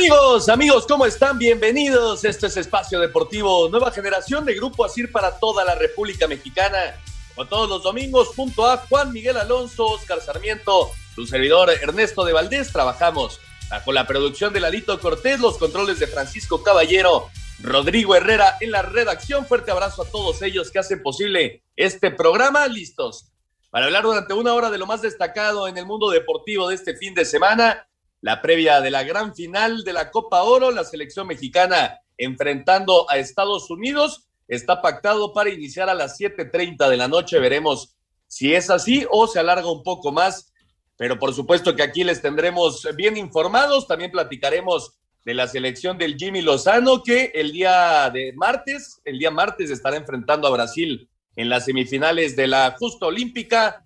Amigos, amigos, ¿cómo están? Bienvenidos. Este es Espacio Deportivo, nueva generación de Grupo Asir para toda la República Mexicana. Como todos los domingos, junto a Juan Miguel Alonso, Oscar Sarmiento, su servidor Ernesto de Valdés, trabajamos bajo la producción de Lalito Cortés, los controles de Francisco Caballero, Rodrigo Herrera en la redacción. Fuerte abrazo a todos ellos que hacen posible este programa. Listos para hablar durante una hora de lo más destacado en el mundo deportivo de este fin de semana la previa de la gran final de la Copa Oro, la selección mexicana enfrentando a Estados Unidos. Está pactado para iniciar a las 7.30 de la noche. Veremos si es así o se alarga un poco más. Pero por supuesto que aquí les tendremos bien informados. También platicaremos de la selección del Jimmy Lozano, que el día de martes, el día martes estará enfrentando a Brasil en las semifinales de la Justa Olímpica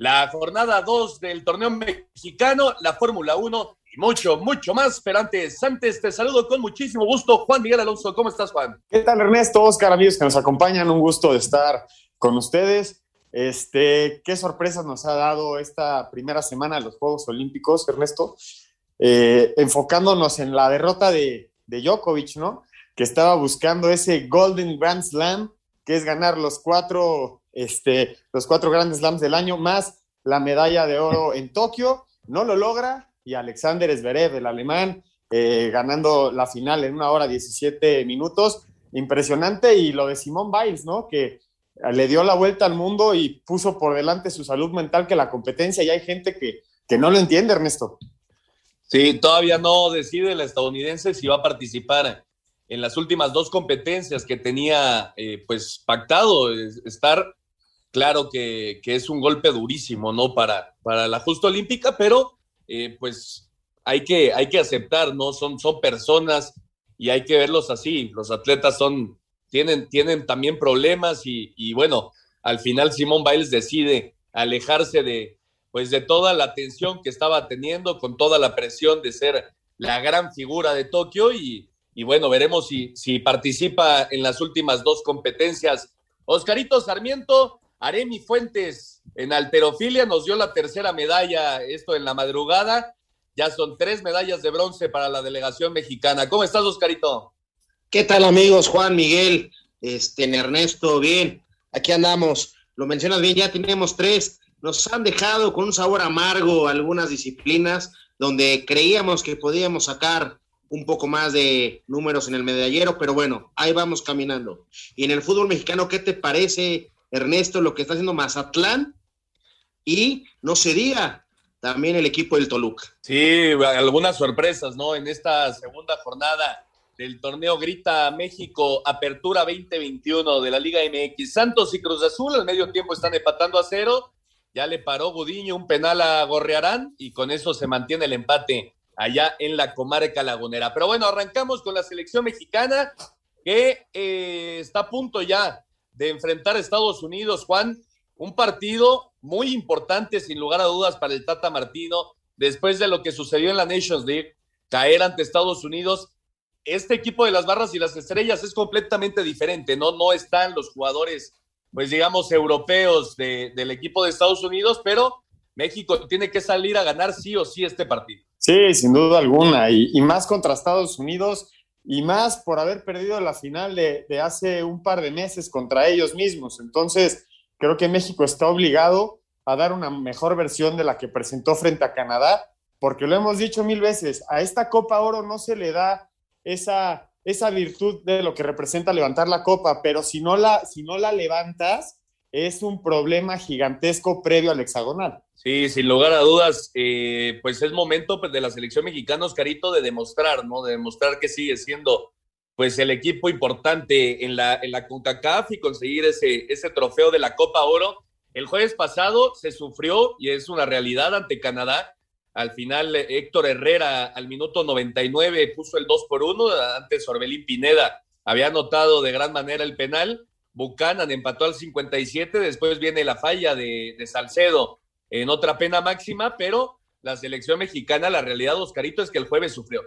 la jornada 2 del torneo mexicano, la Fórmula 1 y mucho, mucho más. Pero antes, antes te saludo con muchísimo gusto. Juan Miguel Alonso, ¿cómo estás, Juan? ¿Qué tal, Ernesto? Oscar, amigos que nos acompañan, un gusto de estar con ustedes. Este, qué sorpresas nos ha dado esta primera semana de los Juegos Olímpicos, Ernesto. Eh, enfocándonos en la derrota de, de Djokovic, ¿no? Que estaba buscando ese Golden Grand Slam, que es ganar los cuatro este, los cuatro grandes slams del año, más la medalla de oro en Tokio. No lo logra y Alexander Zverev, el alemán, eh, ganando la final en una hora 17 minutos. Impresionante. Y lo de Simón Biles, ¿no? Que le dio la vuelta al mundo y puso por delante su salud mental que la competencia. Y hay gente que, que no lo entiende, Ernesto. Sí, todavía no decide el estadounidense si va a participar en las últimas dos competencias que tenía eh, pues pactado estar claro que, es un golpe durísimo, ¿no? Para, para la justa olímpica, pero eh, pues hay que, hay que aceptar, ¿no? Son, son personas y hay que verlos así. Los atletas son, tienen, tienen también problemas y, bueno, al final Simón Biles decide alejarse de, pues de toda la atención que estaba teniendo, con toda la presión de ser la gran figura de Tokio y, y bueno, veremos si, si participa en las últimas dos competencias. Oscarito Sarmiento, Aremi Fuentes en alterofilia nos dio la tercera medalla, esto en la madrugada. Ya son tres medallas de bronce para la delegación mexicana. ¿Cómo estás, Oscarito? ¿Qué tal, amigos? Juan, Miguel, este, Ernesto, bien. Aquí andamos. Lo mencionas bien, ya tenemos tres. Nos han dejado con un sabor amargo algunas disciplinas donde creíamos que podíamos sacar un poco más de números en el medallero, pero bueno, ahí vamos caminando. Y en el fútbol mexicano, ¿qué te parece Ernesto, lo que está haciendo Mazatlán y no se diga también el equipo del Toluca. Sí, algunas sorpresas, ¿no? En esta segunda jornada del torneo Grita México Apertura 2021 de la Liga MX. Santos y Cruz Azul al medio tiempo están empatando a cero. Ya le paró Gudiño un penal a Gorrearán y con eso se mantiene el empate allá en la comarca lagunera. Pero bueno, arrancamos con la selección mexicana que eh, está a punto ya de enfrentar a Estados Unidos, Juan. Un partido muy importante, sin lugar a dudas, para el Tata Martino, después de lo que sucedió en la Nations League, caer ante Estados Unidos. Este equipo de las barras y las estrellas es completamente diferente, ¿no? No están los jugadores, pues digamos, europeos del equipo de Estados Unidos, pero México tiene que salir a ganar sí o sí este partido. Sí, sin duda alguna, y, y más contra Estados Unidos y más por haber perdido la final de, hace un par de meses contra ellos mismos. Entonces, creo que México está obligado a dar una mejor versión de la que presentó frente a Canadá, porque lo hemos dicho mil veces, a esta Copa Oro no se le da esa, esa virtud de lo que representa levantar la copa, pero si no la, si no la levantas, es un problema gigantesco previo al hexagonal. Sí, sin lugar a dudas, eh, pues es momento pues, de la selección mexicana, Oscarito, de demostrar, ¿no? De demostrar que sigue siendo pues el equipo importante en la, en la CONCACAF y conseguir ese, ese trofeo de la Copa Oro. El jueves pasado se sufrió y es una realidad ante Canadá. Al final, Héctor Herrera al minuto 99 puso el 2 por 1. Antes, Orbelín Pineda había anotado de gran manera el penal. Buchanan empató al 57. Después viene la falla de, Salcedo en otra pena máxima, pero la selección mexicana, la realidad, Oscarito, es que el jueves sufrió.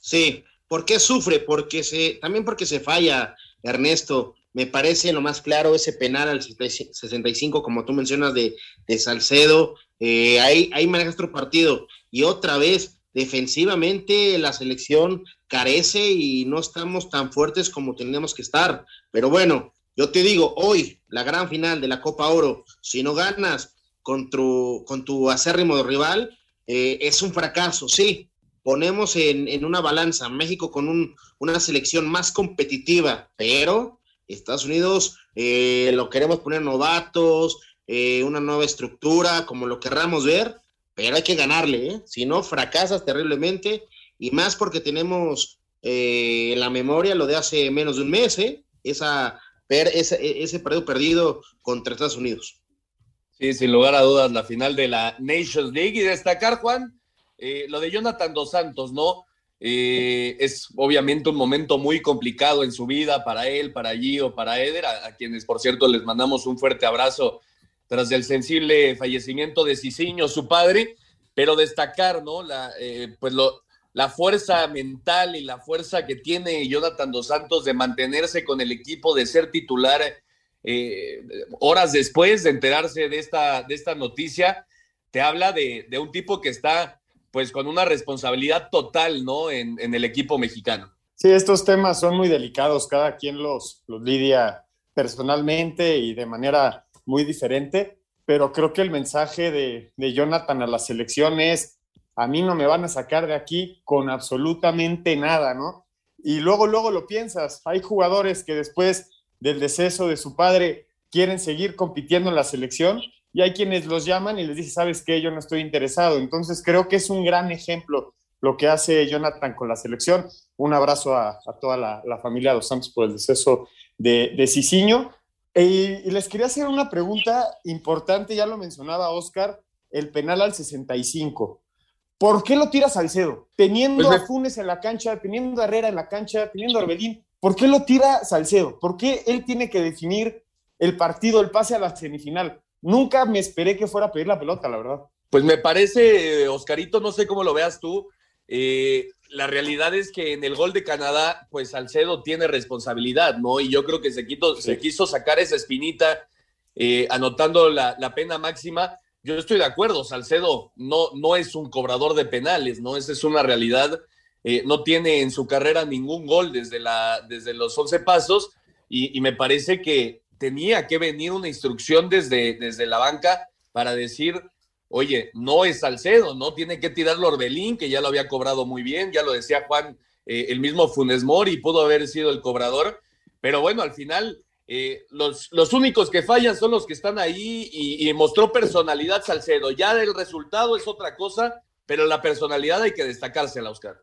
Sí, ¿Por qué sufre? Porque se, también porque se falla, Ernesto. Me parece lo más claro ese penal al 65, como tú mencionas, de, Salcedo. Eh, ahí, ahí otro partido. Y otra vez, defensivamente, la selección carece y no estamos tan fuertes como tenemos que estar. Pero bueno, yo te digo, hoy, la gran final de la Copa Oro, si no ganas con tu, con tu acérrimo rival, eh, es un fracaso, sí, ponemos en, una balanza México con un, una selección más competitiva, pero Estados Unidos eh, lo queremos poner novatos, eh, una nueva estructura, como lo querramos ver, pero hay que ganarle, ¿eh? si no fracasas terriblemente, y más porque tenemos en la memoria lo de hace menos de un mes, Esa, ese, ese perdido perdido contra Estados Unidos. Sí, sin lugar a dudas, la final de la Nations League y destacar, Juan, eh, lo de Jonathan Dos Santos, ¿no? Eh, es obviamente un momento muy complicado en su vida para él, para Gio, para Eder, a, quienes por cierto les mandamos un fuerte abrazo tras el sensible fallecimiento de Cicinho, su padre, pero destacar, ¿no? La, eh, pues lo, la fuerza mental y la fuerza que tiene Jonathan Dos Santos de mantenerse con el equipo, de ser titular horas después de enterarse de esta, de esta noticia, te habla de, un tipo que está pues con una responsabilidad total, ¿no? En, el equipo mexicano. Sí, estos temas son muy delicados, cada quien los, lidia personalmente y de manera muy diferente, pero creo que el mensaje de, Jonathan a la selección es, a mí no me van a sacar de aquí con absolutamente nada, ¿no? Y luego, luego lo piensas, hay jugadores que después del deceso de su padre quieren seguir compitiendo en la selección y hay quienes los llaman y les dicen, ¿sabes qué? Yo no estoy interesado. Entonces creo que es un gran ejemplo lo que hace Jonathan con la selección. Un abrazo a, toda la, familia de los Santos por el deceso de, de Cicinho. y les quería hacer una pregunta importante, ya lo mencionaba Oscar, el penal al 65. ¿Por qué lo tira Salcedo? Teniendo pues a Funes en la cancha, teniendo a Herrera en la cancha, teniendo a Orbelín, ¿por qué lo tira Salcedo? ¿Por qué él tiene que definir el partido, el pase a la semifinal? Nunca me esperé que fuera a pedir la pelota, la verdad. Pues me parece, Oscarito, no sé cómo lo veas tú. Eh, la realidad es que en el gol de Canadá, pues Salcedo tiene responsabilidad, ¿no? Y yo creo que se, se quiso sacar esa espinita eh, anotando la, pena máxima. Yo estoy de acuerdo, Salcedo no, no es un cobrador de penales, ¿no? Esa es una realidad. Eh, no tiene en su carrera ningún gol desde, la, desde los 11 pasos y me parece que tenía que venir una instrucción desde, desde la banca para decir, oye, no es Salcedo, ¿no? Tiene que tirarlo Orbelín, que ya lo había cobrado muy bien, ya lo decía Juan, eh, el mismo Funes Mori pudo haber sido el cobrador, pero bueno, al final eh, los, los, únicos que fallan son los que están ahí y, mostró personalidad Salcedo. Ya el resultado es otra cosa, pero la personalidad hay que destacársela, Oscar.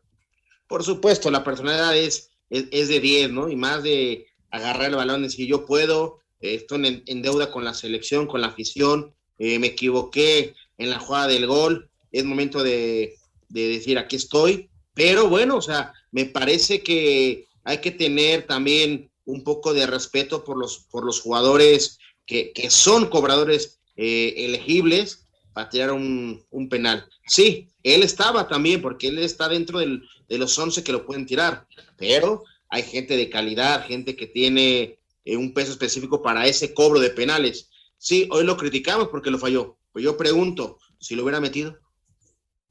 Por supuesto, la personalidad es, es, de 10, ¿no? Y más de agarrar el balón y decir yo puedo, estoy en, deuda con la selección, con la afición, eh, me equivoqué en la jugada del gol, es momento de, decir aquí estoy, pero bueno, o sea, me parece que hay que tener también un poco de respeto por los, por los jugadores que, son cobradores eh, elegibles para tirar un, penal. Sí, él estaba también, porque él está dentro de los 11 que lo pueden tirar, pero hay gente de calidad, gente que tiene eh, un peso específico para ese cobro de penales. Sí, hoy lo criticamos porque lo falló. Pues yo pregunto, si lo hubiera metido.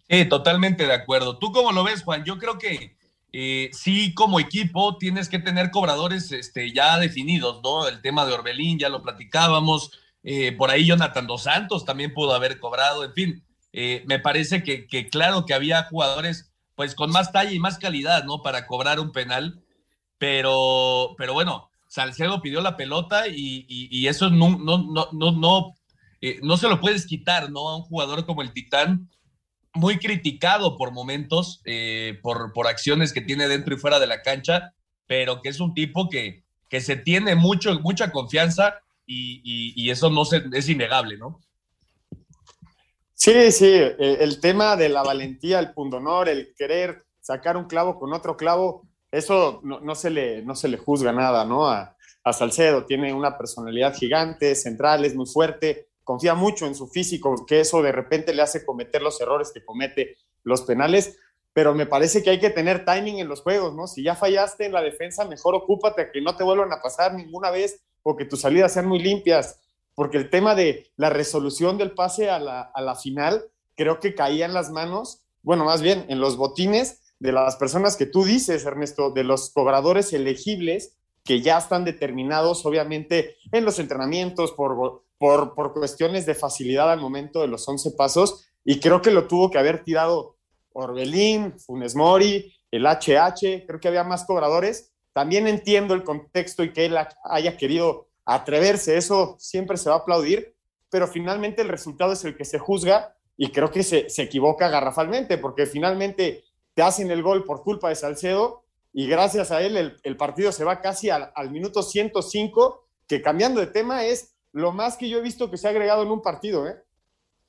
Sí, totalmente de acuerdo. ¿Tú cómo lo ves, Juan? Yo creo que eh, sí, como equipo, tienes que tener cobradores este, ya definidos, ¿no? El tema de Orbelín, ya lo platicábamos. Eh, por ahí Jonathan Dos Santos también pudo haber cobrado. En fin, me parece que, que, claro que había jugadores pues con más talla y más calidad, ¿no? Para cobrar un penal. Pero, pero bueno, Salcedo pidió la pelota y, eso no, no, no, no, no, eh, no se lo puedes quitar, ¿no? A un jugador como el Titán, muy criticado por momentos, eh, por, por acciones que tiene dentro y fuera de la cancha, pero que es un tipo que, que se tiene mucho, mucha confianza y, eso no se, es innegable, ¿no? Sí, sí, eh, el tema de la valentía, el pundonor, el querer sacar un clavo con otro clavo, eso no, se, le, no se le juzga nada, ¿no? A, a, Salcedo tiene una personalidad gigante, central, es muy fuerte, confía mucho en su físico, que eso de repente le hace cometer los errores que comete los penales, pero me parece que hay que tener timing en los juegos, ¿no? Si ya fallaste en la defensa, mejor ocúpate a que no te vuelvan a pasar ninguna vez o que tus salidas sean muy limpias, porque el tema de la resolución del pase a la, a la final creo que caía en las manos, bueno, más bien en los botines de las personas que tú dices, Ernesto, de los cobradores elegibles que ya están determinados, obviamente, en los entrenamientos por, por, por cuestiones de facilidad al momento de los 11 pasos, y creo que lo tuvo que haber tirado Orbelín, Funes Mori, el HH, creo que había más cobradores. También entiendo el contexto y que él haya querido atreverse, eso siempre se va a aplaudir, pero finalmente el resultado es el que se juzga y creo que se, se equivoca garrafalmente, porque finalmente te hacen el gol por culpa de Salcedo y gracias a él el, partido se va casi al, al, minuto 105, que cambiando de tema es lo más que yo he visto que se ha agregado en un partido. ¿eh?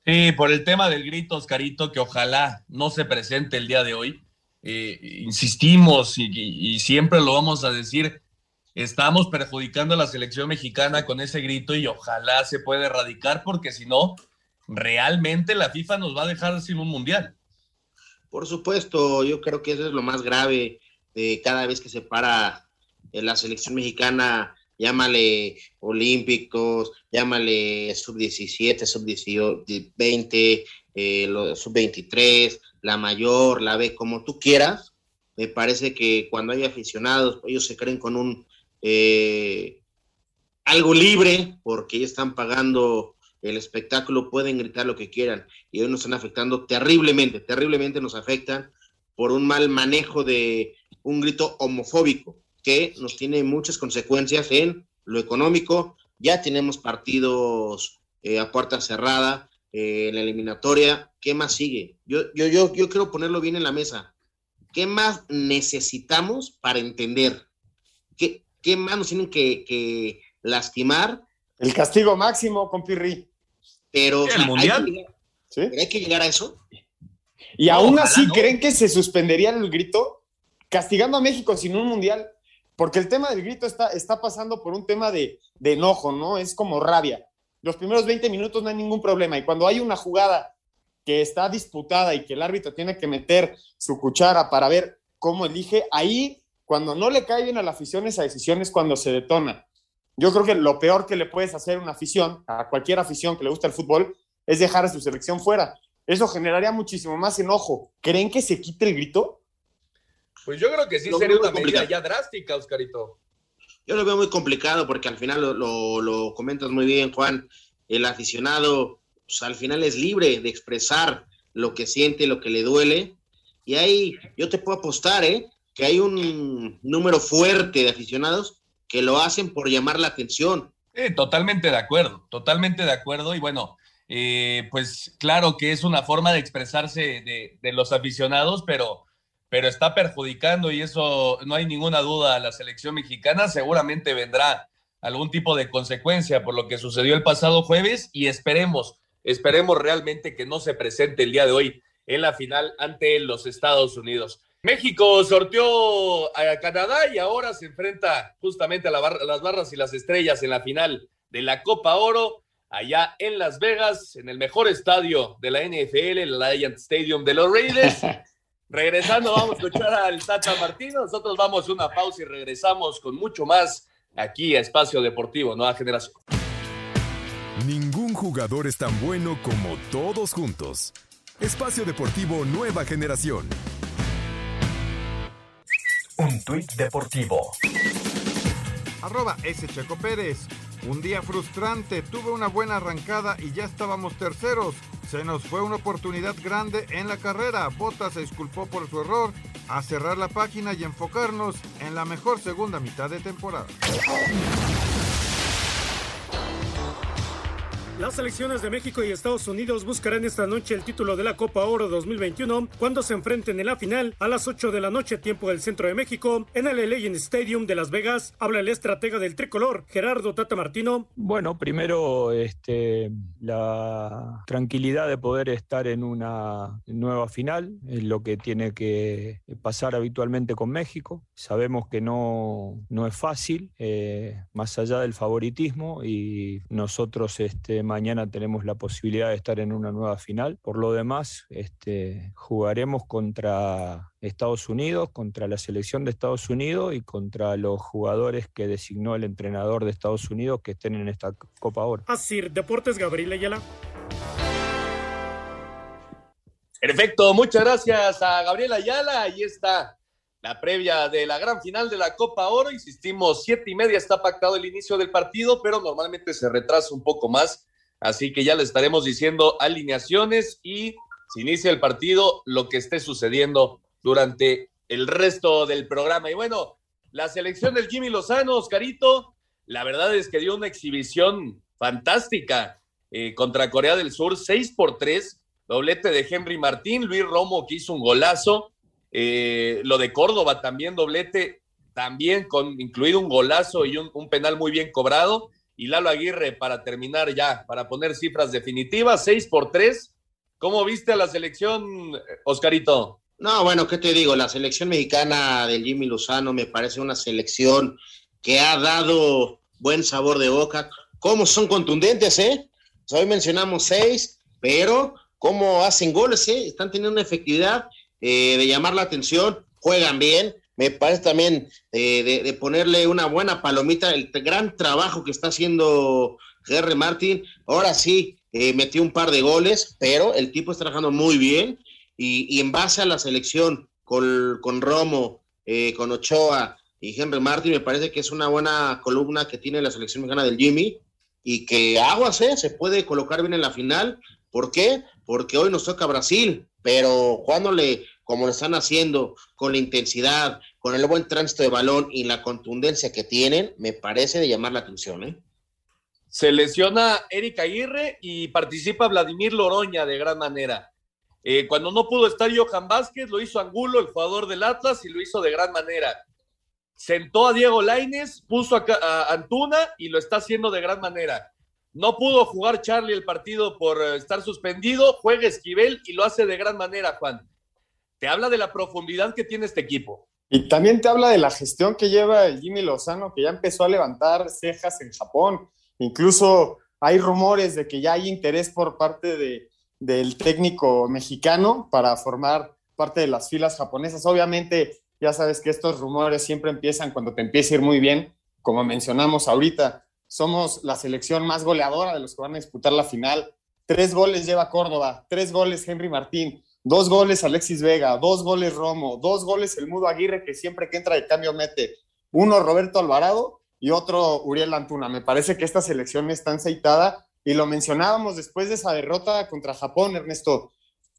Sí, por el tema del grito, Oscarito, que ojalá no se presente el día de hoy. Eh, insistimos y, siempre lo vamos a decir, estamos perjudicando a la selección mexicana con ese grito y ojalá se pueda erradicar porque si no, realmente la FIFA nos va a dejar sin un mundial. Por supuesto, yo creo que eso es lo más grave de cada vez que se para la selección mexicana llámale olímpicos, llámale sub-17, sub-20, eh, sub-23, la mayor, la B, como tú quieras. Me parece que cuando hay aficionados, ellos se creen con un eh, algo libre, porque ellos están pagando el espectáculo, pueden gritar lo que quieran, y hoy nos están afectando terriblemente, terriblemente nos afectan por un mal manejo de un grito homofóbico que nos tiene muchas consecuencias en lo económico. Ya tenemos partidos eh, a puerta cerrada eh, en la eliminatoria. ¿Qué más sigue? Yo, yo, yo, yo quiero ponerlo bien en la mesa. ¿Qué más necesitamos para entender? ¿Qué, qué más nos tienen que, lastimar? El castigo máximo, con Pirri. Pero, ¿El mundial? Hay que, llegar, a eso. Y aún así, ¿creen que se suspendería el grito? Castigando a México sin un mundial. Porque el tema del grito está, está pasando por un tema de, enojo, ¿no? Es como rabia. Los primeros 20 minutos no hay ningún problema. Y cuando hay una jugada que está disputada y que el árbitro tiene que meter su cuchara para ver cómo elige, ahí, cuando no le cae bien a la afición esa decisión es cuando se detona. Yo creo que lo peor que le puedes hacer a una afición, a cualquier afición que le gusta el fútbol, es dejar a su selección fuera. Eso generaría muchísimo más enojo. ¿Creen que se quite el grito? Pues yo creo que sí sería una medida ya drástica, Oscarito. Yo lo veo muy complicado porque al final lo, comentas muy bien, Juan. El aficionado, pues, al final es libre de expresar lo que siente, lo que le duele. Y ahí yo te puedo apostar, ¿eh? Que hay un número fuerte de aficionados que lo hacen por llamar la atención. totalmente de acuerdo, totalmente de acuerdo. Y bueno, eh, pues claro que es una forma de expresarse de, de los aficionados, pero pero está perjudicando y eso no hay ninguna duda a la selección mexicana. Seguramente vendrá algún tipo de consecuencia por lo que sucedió el pasado jueves y esperemos, esperemos realmente que no se presente el día de hoy en la final ante los Estados Unidos. México sorteó a Canadá y ahora se enfrenta justamente a, las barras y las estrellas en la final de la Copa Oro allá en Las Vegas, en el mejor estadio de la NFL, el Alliant Stadium de los Raiders. Regresando, vamos a escuchar al Tata Martino. Nosotros vamos a una pausa y regresamos con mucho más aquí a Espacio Deportivo, Nueva Generación. Ningún jugador es tan bueno como todos juntos. Espacio Deportivo Nueva Generación. Un tuit deportivo. Arroba S. Checo Pérez. Un día frustrante, tuve una buena arrancada y ya estábamos terceros. Se nos fue una oportunidad grande en la carrera. Bottas se disculpó por su error a cerrar la página y enfocarnos en la mejor segunda mitad de temporada. Las selecciones de México y Estados Unidos buscarán esta noche el título de la Copa Oro 2021 cuando se enfrenten en la final a las 8 de la noche tiempo del centro de México en el Legend Stadium de Las Vegas. Habla el estratega del tricolor, Gerardo Tata Martino. Bueno, primero este, la tranquilidad de poder estar en una nueva final, es lo que tiene que pasar habitualmente con México. Sabemos que no, no es fácil, eh, más allá del favoritismo, y nosotros este, mañana tenemos la posibilidad de estar en una nueva final. Por lo demás, este, jugaremos contra Estados Unidos, contra la selección de Estados Unidos y contra los jugadores que designó el entrenador de Estados Unidos que estén en esta Copa ahora. Así, Deportes Gabriel Ayala. Perfecto, muchas gracias a Gabriel Ayala. Ahí está la previa de la gran final de la Copa Oro. Insistimos, siete y media está pactado el inicio del partido, pero normalmente se retrasa un poco más Así que ya le estaremos diciendo alineaciones y si inicia el partido, lo que esté sucediendo durante el resto del programa. Y bueno, la selección del Jimmy Lozano, Oscarito, la verdad es que dio una exhibición fantástica eh, contra Corea del Sur, 6 por 3, doblete de Henry Martín, Luis Romo que hizo un golazo, eh, lo de Córdoba también, doblete, también con incluido un golazo y un penal muy bien cobrado y Lalo Aguirre para terminar ya, para poner cifras definitivas, 6 por 3. ¿Cómo viste a la selección, Oscarito? No, bueno, ¿qué te digo? La selección mexicana del Jimmy Lozano me parece una selección que ha dado buen sabor de boca. ¿Cómo son contundentes, eh? Hoy mencionamos seis, pero cómo hacen goles, eh? Están teniendo una efectividad eh, de llamar la atención, juegan bien, me parece también eh, de, ponerle una buena palomita el gran trabajo que está haciendo Jerry Martin. Ahora sí, eh, metió un par de goles, pero el tipo está trabajando muy bien y, en base a la selección con, con Romo, eh, con Ochoa y Henry Martin, me parece que es una buena columna que tiene la selección mexicana del Jimmy y que aguas, se puede colocar bien en la final. ¿Por qué? Porque hoy nos toca Brasil, pero cuando le como lo están haciendo, con la intensidad, con el buen tránsito de balón y la contundencia que tienen, me parece de llamar la atención. ¿eh? Se lesiona Eric Aguirre y participa Vladimir Loroña de gran manera. Eh, cuando no pudo estar Johan Vázquez, lo hizo Angulo, el jugador del Atlas, y lo hizo de gran manera. Sentó a Diego Laines, puso a, Antuna y lo está haciendo de gran manera. No pudo jugar Charlie el partido por eh, estar suspendido, juega Esquivel y lo hace de gran manera, Juan te habla de la profundidad que tiene este equipo. Y también te habla de la gestión que lleva el Jimmy Lozano, que ya empezó a levantar cejas en Japón. Incluso hay rumores de que ya hay interés por parte de, del técnico mexicano para formar parte de las filas japonesas. Obviamente, ya sabes que estos rumores siempre empiezan cuando te empieza a ir muy bien. Como mencionamos ahorita, somos la selección más goleadora de los que van a disputar la final. Tres goles lleva Córdoba, tres goles Henry Martín, Dos goles Alexis Vega, dos goles Romo, dos goles el Mudo Aguirre, que siempre que entra de cambio mete. Uno Roberto Alvarado y otro Uriel Antuna. Me parece que esta selección está aceitada y lo mencionábamos después de esa derrota contra Japón, Ernesto.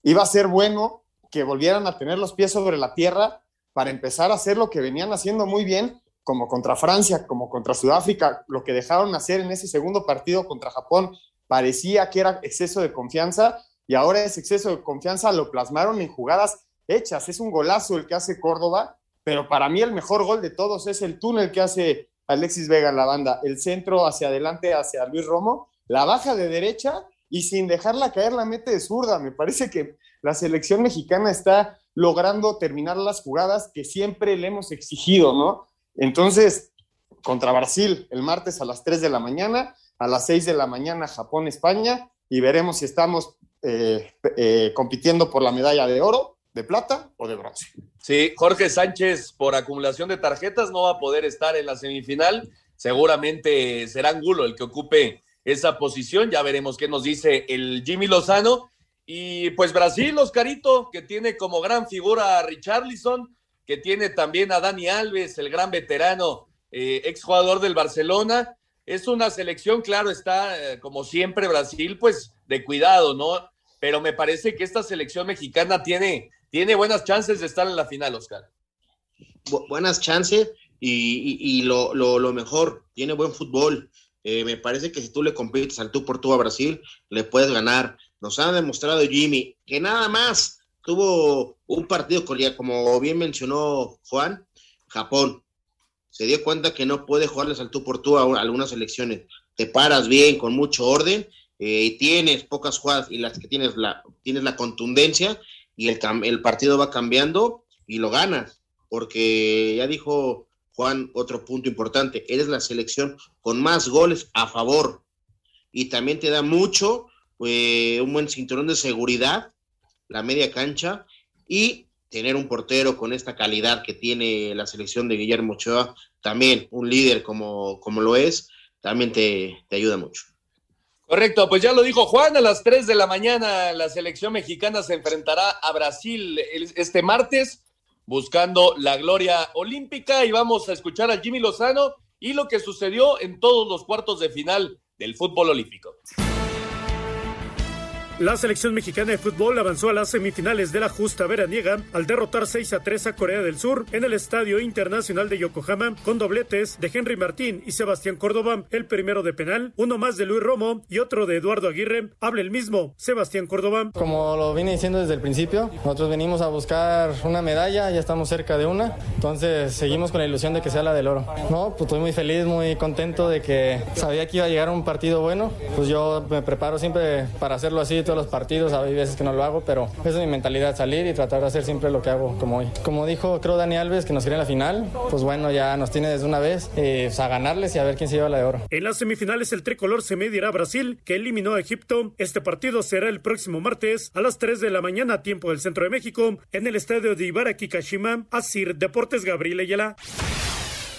Iba a ser bueno que volvieran a tener los pies sobre la tierra para empezar a hacer lo que venían haciendo muy bien, como contra Francia, como contra Sudáfrica, lo que dejaron hacer en ese segundo partido contra Japón parecía que era exceso de confianza y ahora ese exceso de confianza lo plasmaron en jugadas hechas. Es un golazo el que hace Córdoba, pero para mí el mejor gol de todos es el túnel que hace Alexis Vega en la banda, el centro hacia adelante hacia Luis Romo, la baja de derecha y sin dejarla caer la mete de zurda. Me parece que la selección mexicana está logrando terminar las jugadas que siempre le hemos exigido, ¿no? Entonces, contra Brasil el martes a las 3 de la mañana, a las 6 de la mañana Japón-España y veremos si estamos eh, eh, compitiendo por la medalla de oro, de plata o de bronce. Sí, Jorge Sánchez, por acumulación de tarjetas, no va a poder estar en la semifinal. Seguramente será Angulo el que ocupe esa posición. Ya veremos qué nos dice el Jimmy Lozano. Y pues Brasil, Oscarito, que tiene como gran figura a Richarlison, que tiene también a Dani Alves, el gran veterano, eh, exjugador del Barcelona. Es una selección, claro, está como siempre Brasil, pues de cuidado, ¿no? Pero me parece que esta selección mexicana tiene, tiene buenas chances de estar en la final, Oscar. buenas chances y, lo, lo, mejor, tiene buen fútbol. Eh, me parece que si tú le compites al tú por tú a Brasil, le puedes ganar. Nos ha demostrado Jimmy que nada más tuvo un partido, como bien mencionó Juan, Japón. Se dio cuenta que no puede jugarles al tú por tú a, algunas elecciones. Te paras bien, con mucho orden, eh, y tienes pocas jugadas y las que tienes la, tienes la contundencia y el, el partido va cambiando y lo ganas. Porque ya dijo Juan, otro punto importante, eres la selección con más goles a favor y también te da mucho, eh, un buen cinturón de seguridad, la media cancha y tener un portero con esta calidad que tiene la selección de Guillermo Ochoa, también un líder como, como lo es, también te, te ayuda mucho. Correcto, pues ya lo dijo Juan, a las 3 de la mañana la selección mexicana se enfrentará a Brasil este martes buscando la gloria olímpica y vamos a escuchar a Jimmy Lozano y lo que sucedió en todos los cuartos de final del fútbol olímpico. La selección mexicana de fútbol avanzó a las semifinales de la justa veraniega al derrotar 6 a 3 a Corea del Sur en el Estadio Internacional de Yokohama con dobletes de Henry Martín y Sebastián Córdoba, el primero de penal, uno más de Luis Romo y otro de Eduardo Aguirre. Habla el mismo, Sebastián Córdoba. Como lo vine diciendo desde el principio, nosotros venimos a buscar una medalla, ya estamos cerca de una, entonces seguimos con la ilusión de que sea la del oro. No, pues estoy muy feliz, muy contento de que sabía que iba a llegar un partido bueno, pues yo me preparo siempre para hacerlo así los partidos, hay veces que no lo hago, pero esa es mi mentalidad, salir y tratar de hacer siempre lo que hago como hoy. Como dijo, creo Dani Alves, que nos quiere en la final, pues bueno, ya nos tiene desde una vez eh, pues a ganarles y a ver quién se lleva la de oro. En las semifinales el tricolor se medirá a Brasil, que eliminó a Egipto. Este partido será el próximo martes a las 3 de la mañana, tiempo del centro de México, en el estadio de Ibaraki Kashima, Asir Deportes Gabriel Ayala.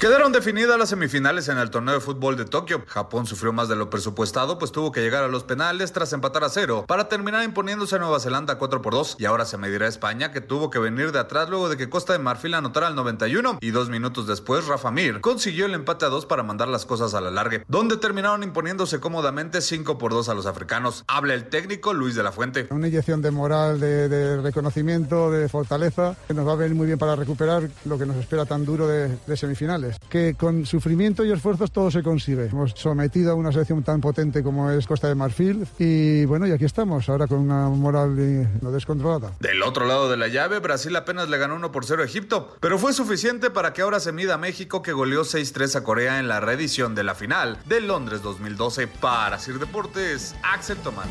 Quedaron definidas las semifinales en el torneo de fútbol de Tokio. Japón sufrió más de lo presupuestado, pues tuvo que llegar a los penales tras empatar a cero para terminar imponiéndose a Nueva Zelanda 4 por 2. Y ahora se medirá España, que tuvo que venir de atrás luego de que Costa de Marfil anotara al 91. Y dos minutos después, Rafa Mir consiguió el empate a 2 para mandar las cosas a la larga, donde terminaron imponiéndose cómodamente 5 por 2 a los africanos. Habla el técnico Luis de la Fuente. Una inyección de moral, de, reconocimiento, de fortaleza, que nos va a venir muy bien para recuperar lo que nos espera tan duro de semifinales que con sufrimiento y esfuerzos todo se consigue. Hemos sometido a una selección tan potente como es Costa de Marfil y bueno, y aquí estamos, ahora con una moral no descontrolada. Del otro lado de la llave, Brasil apenas le ganó 1 por 0 a Egipto, pero fue suficiente para que ahora se mida México que goleó 6-3 a Corea en la reedición de la final de Londres 2012 para Sir Deportes, Axel Tomán.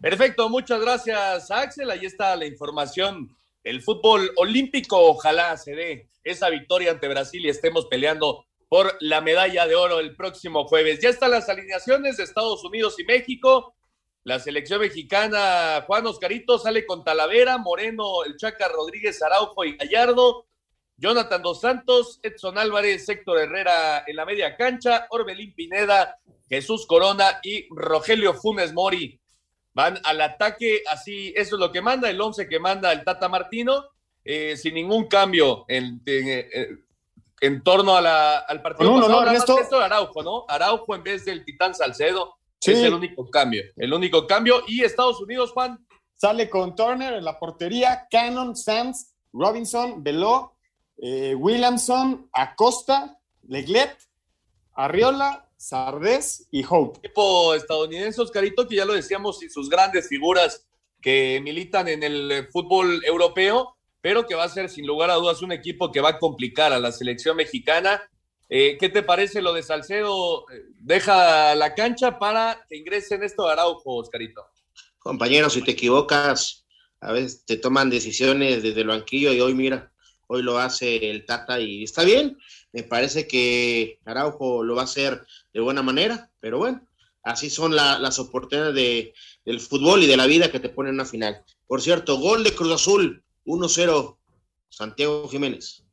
Perfecto, muchas gracias Axel. Ahí está la información el fútbol olímpico. Ojalá se dé esa victoria ante Brasil y estemos peleando por la medalla de oro el próximo jueves. Ya están las alineaciones de Estados Unidos y México. La selección mexicana, Juan Oscarito, sale con Talavera, Moreno, el Chaca Rodríguez, Araujo y Gallardo. Jonathan Dos Santos, Edson Álvarez, Héctor Herrera en la media cancha, Orbelín Pineda, Jesús Corona y Rogelio Funes Mori van al ataque, así, eso es lo que manda, el 11 que manda el Tata Martino, eh, sin ningún cambio en, en, torno al partido. No, no, no, Araujo, ¿no? Araujo en vez del Titán Salcedo. Es el único cambio, el único cambio. Y Estados Unidos, Juan. Sale con Turner en la portería, Cannon, Sands, Robinson, Beló, eh, Williamson, Acosta, Leglet, Arriola, Sardés y Hope. Equipo estadounidense, Oscarito, que ya lo decíamos, y sus grandes figuras que militan en el eh, fútbol europeo, pero que va a ser sin lugar a dudas un equipo que va a complicar a la selección mexicana. Eh, ¿Qué te parece lo de Salcedo? Eh, deja la cancha para que ingrese en esto Araujo, Oscarito. Compañero, si te equivocas, a veces te toman decisiones desde el banquillo y hoy mira, hoy lo hace el Tata y está bien. Me parece que Araujo lo va a hacer de buena manera, pero bueno, así son las oportunidades de, del fútbol y de la vida que te ponen en una final. Por cierto, gol de Cruz Azul, 1-0, Santiago Jiménez.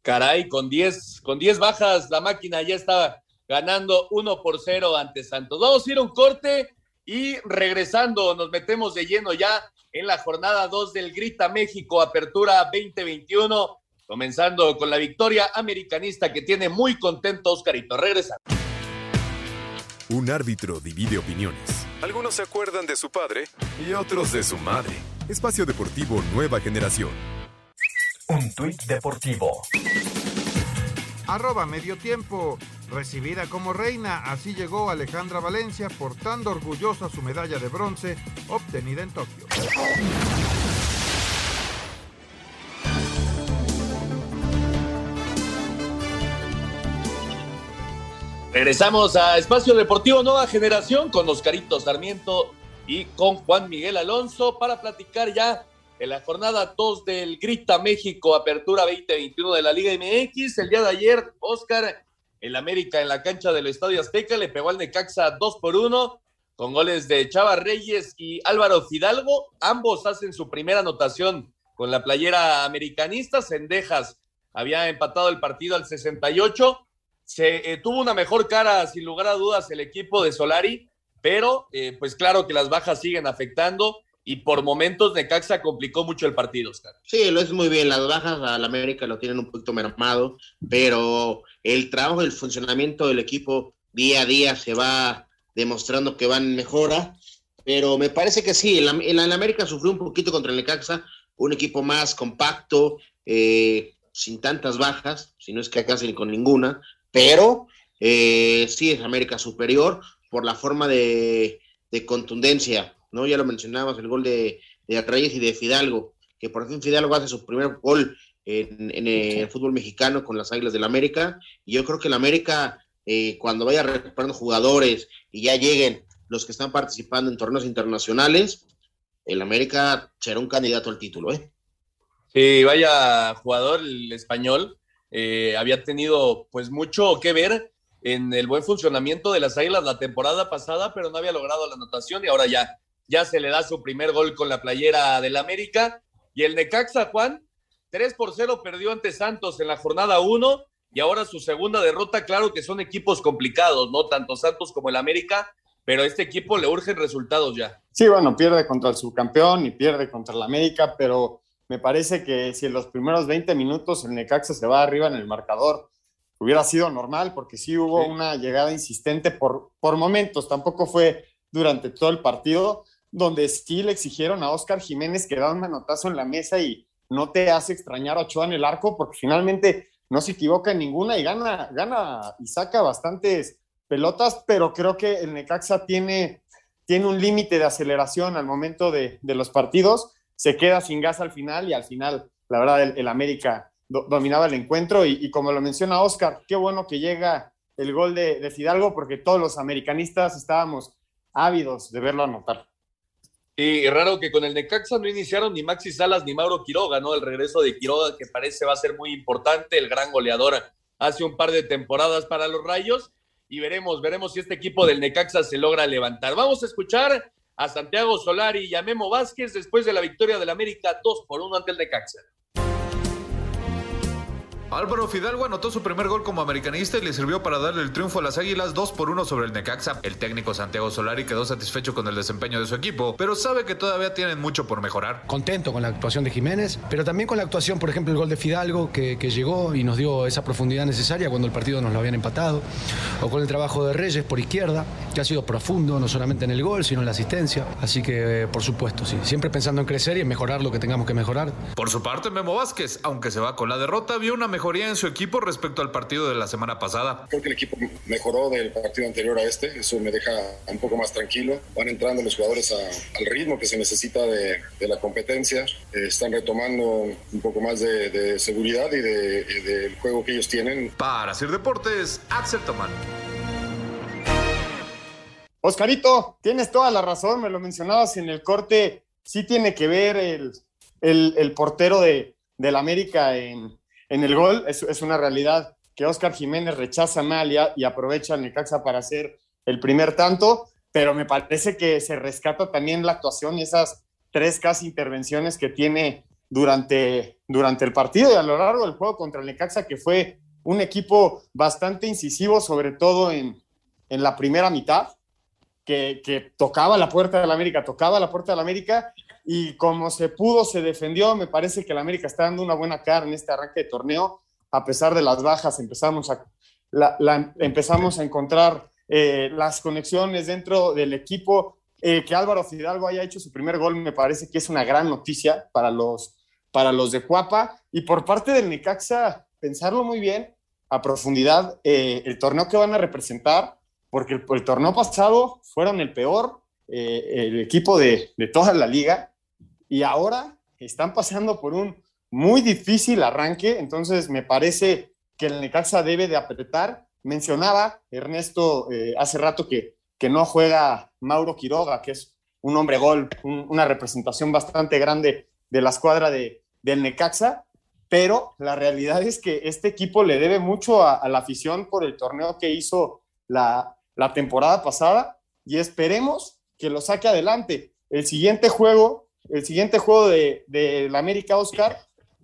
Caray, con 10 con diez bajas, la máquina ya está ganando 1 por 0 ante Santos. Vamos a ir a un corte y regresando, nos metemos de lleno ya en la jornada 2 del Grita México, Apertura 2021 comenzando con la victoria americanista que tiene muy contento Oscarito. Regresa. Un árbitro divide opiniones. Algunos se acuerdan de su padre y otros de su madre. Espacio Deportivo Nueva Generación. Un tuit deportivo. Arroba medio tiempo. Recibida como reina, así llegó Alejandra Valencia portando orgullosa su medalla de bronce obtenida en Tokio. Regresamos a Espacio Deportivo Nueva Generación con Oscarito Sarmiento y con Juan Miguel Alonso para platicar ya en la jornada 2 del Grita México Apertura 2021 de la Liga MX. El día de ayer, Oscar, el América en la cancha del Estadio Azteca le pegó al Necaxa 2 por 1 con goles de Chava Reyes y Álvaro Fidalgo. Ambos hacen su primera anotación con la playera americanista. Sendejas había empatado el partido al 68 se eh, tuvo una mejor cara, sin lugar a dudas, el equipo de Solari, pero eh, pues claro que las bajas siguen afectando y por momentos Necaxa complicó mucho el partido, Oscar. Sí, lo es muy bien. Las bajas al América lo tienen un poquito mermado, pero el trabajo, el funcionamiento del equipo día a día se va demostrando que van mejora. Pero me parece que sí, el, el, América sufrió un poquito contra el Necaxa, un equipo más compacto, eh, sin tantas bajas, si no es que casi con ninguna, pero eh, sí es América superior por la forma de, contundencia, ¿no? Ya lo mencionabas, el gol de, Reyes y de Fidalgo, que por fin Fidalgo hace su primer gol en, el fútbol mexicano con las Águilas del América, y yo creo que el América, eh, cuando vaya recuperando jugadores y ya lleguen los que están participando en torneos internacionales, el América será un candidato al título, ¿eh? Sí, vaya jugador el español, eh, había tenido pues mucho que ver en el buen funcionamiento de las Águilas la temporada pasada, pero no había logrado la anotación y ahora ya, ya se le da su primer gol con la playera del América. Y el Necaxa, Juan, 3 por 0 perdió ante Santos en la jornada 1 y ahora su segunda derrota, claro que son equipos complicados, ¿no? Tanto Santos como el América, pero a este equipo le urgen resultados ya. Sí, bueno, pierde contra el subcampeón y pierde contra el América, pero me parece que si en los primeros 20 minutos el Necaxa se va arriba en el marcador, hubiera sido normal, porque sí hubo una llegada insistente por, por momentos, tampoco fue durante todo el partido, donde sí le exigieron a Oscar Jiménez que da un manotazo en la mesa y no te hace extrañar a Ochoa en el arco, porque finalmente no se equivoca en ninguna y gana, gana y saca bastantes pelotas, pero creo que el Necaxa tiene, tiene un límite de aceleración al momento de, de los partidos se queda sin gas al final y al final, la verdad, el, América dominaba el encuentro y, como lo menciona Oscar, qué bueno que llega el gol de, Fidalgo porque todos los americanistas estábamos ávidos de verlo anotar. Y raro que con el Necaxa no iniciaron ni Maxi Salas ni Mauro Quiroga, ¿no? El regreso de Quiroga que parece va a ser muy importante, el gran goleador hace un par de temporadas para los Rayos y veremos, veremos si este equipo del Necaxa se logra levantar. Vamos a escuchar a Santiago Solari y a Memo Vázquez después de la victoria del América 2 por 1 ante el Necaxa. Álvaro Fidalgo anotó su primer gol como americanista y le sirvió para darle el triunfo a las Águilas 2 por 1 sobre el Necaxa. El técnico Santiago Solari quedó satisfecho con el desempeño de su equipo, pero sabe que todavía tienen mucho por mejorar. Contento con la actuación de Jiménez, pero también con la actuación, por ejemplo, el gol de Fidalgo que, llegó y nos dio esa profundidad necesaria cuando el partido nos lo habían empatado, o con el trabajo de Reyes por izquierda, que ha sido profundo, no solamente en el gol, sino en la asistencia. Así que, eh, por supuesto, sí, siempre pensando en crecer y en mejorar lo que tengamos que mejorar. Por su parte, Memo Vázquez, aunque se va con la derrota, vio una mejoría en su equipo respecto al partido de la semana pasada? Creo que el equipo mejoró del partido anterior a este, eso me deja un poco más tranquilo. Van entrando los jugadores al ritmo que se necesita de, la competencia, eh, están retomando un poco más de, seguridad y del juego que ellos tienen. Para hacer deportes, Axel Tomán. Oscarito, tienes toda la razón, me lo mencionabas en el corte, sí tiene que ver el, el, portero de, del América en, en el gol. Es, una realidad que Oscar Jiménez rechaza mal y, aprovecha el Necaxa para hacer el primer tanto, pero me parece que se rescata también la actuación y esas tres casi intervenciones que tiene durante, durante el partido y a lo largo del juego contra Necaxa, que fue un equipo bastante incisivo, sobre todo en, en la primera mitad, que, que, tocaba la puerta del América, tocaba la puerta del América y como se pudo, se defendió. Me parece que el América está dando una buena cara en este arranque de torneo. A pesar de las bajas, empezamos a, empezamos a encontrar eh, las conexiones dentro del equipo. eh, que Álvaro Fidalgo haya hecho su primer gol me parece que es una gran noticia para los, para los de Cuapa. Y por parte del Necaxa, pensarlo muy bien a profundidad, eh, el torneo que van a representar, porque el, torneo pasado fueron el peor, eh, el equipo de, de toda la liga, y ahora están pasando por un muy difícil arranque, entonces me parece que el Necaxa debe de apretar. Mencionaba Ernesto hace rato que que no juega Mauro Quiroga, que es un hombre gol, una representación bastante grande de la escuadra de, del Necaxa, pero la realidad es que este equipo le debe mucho a, la afición por el torneo que hizo la, temporada pasada y esperemos que lo saque adelante. El siguiente juego, el siguiente juego de, de la América Oscar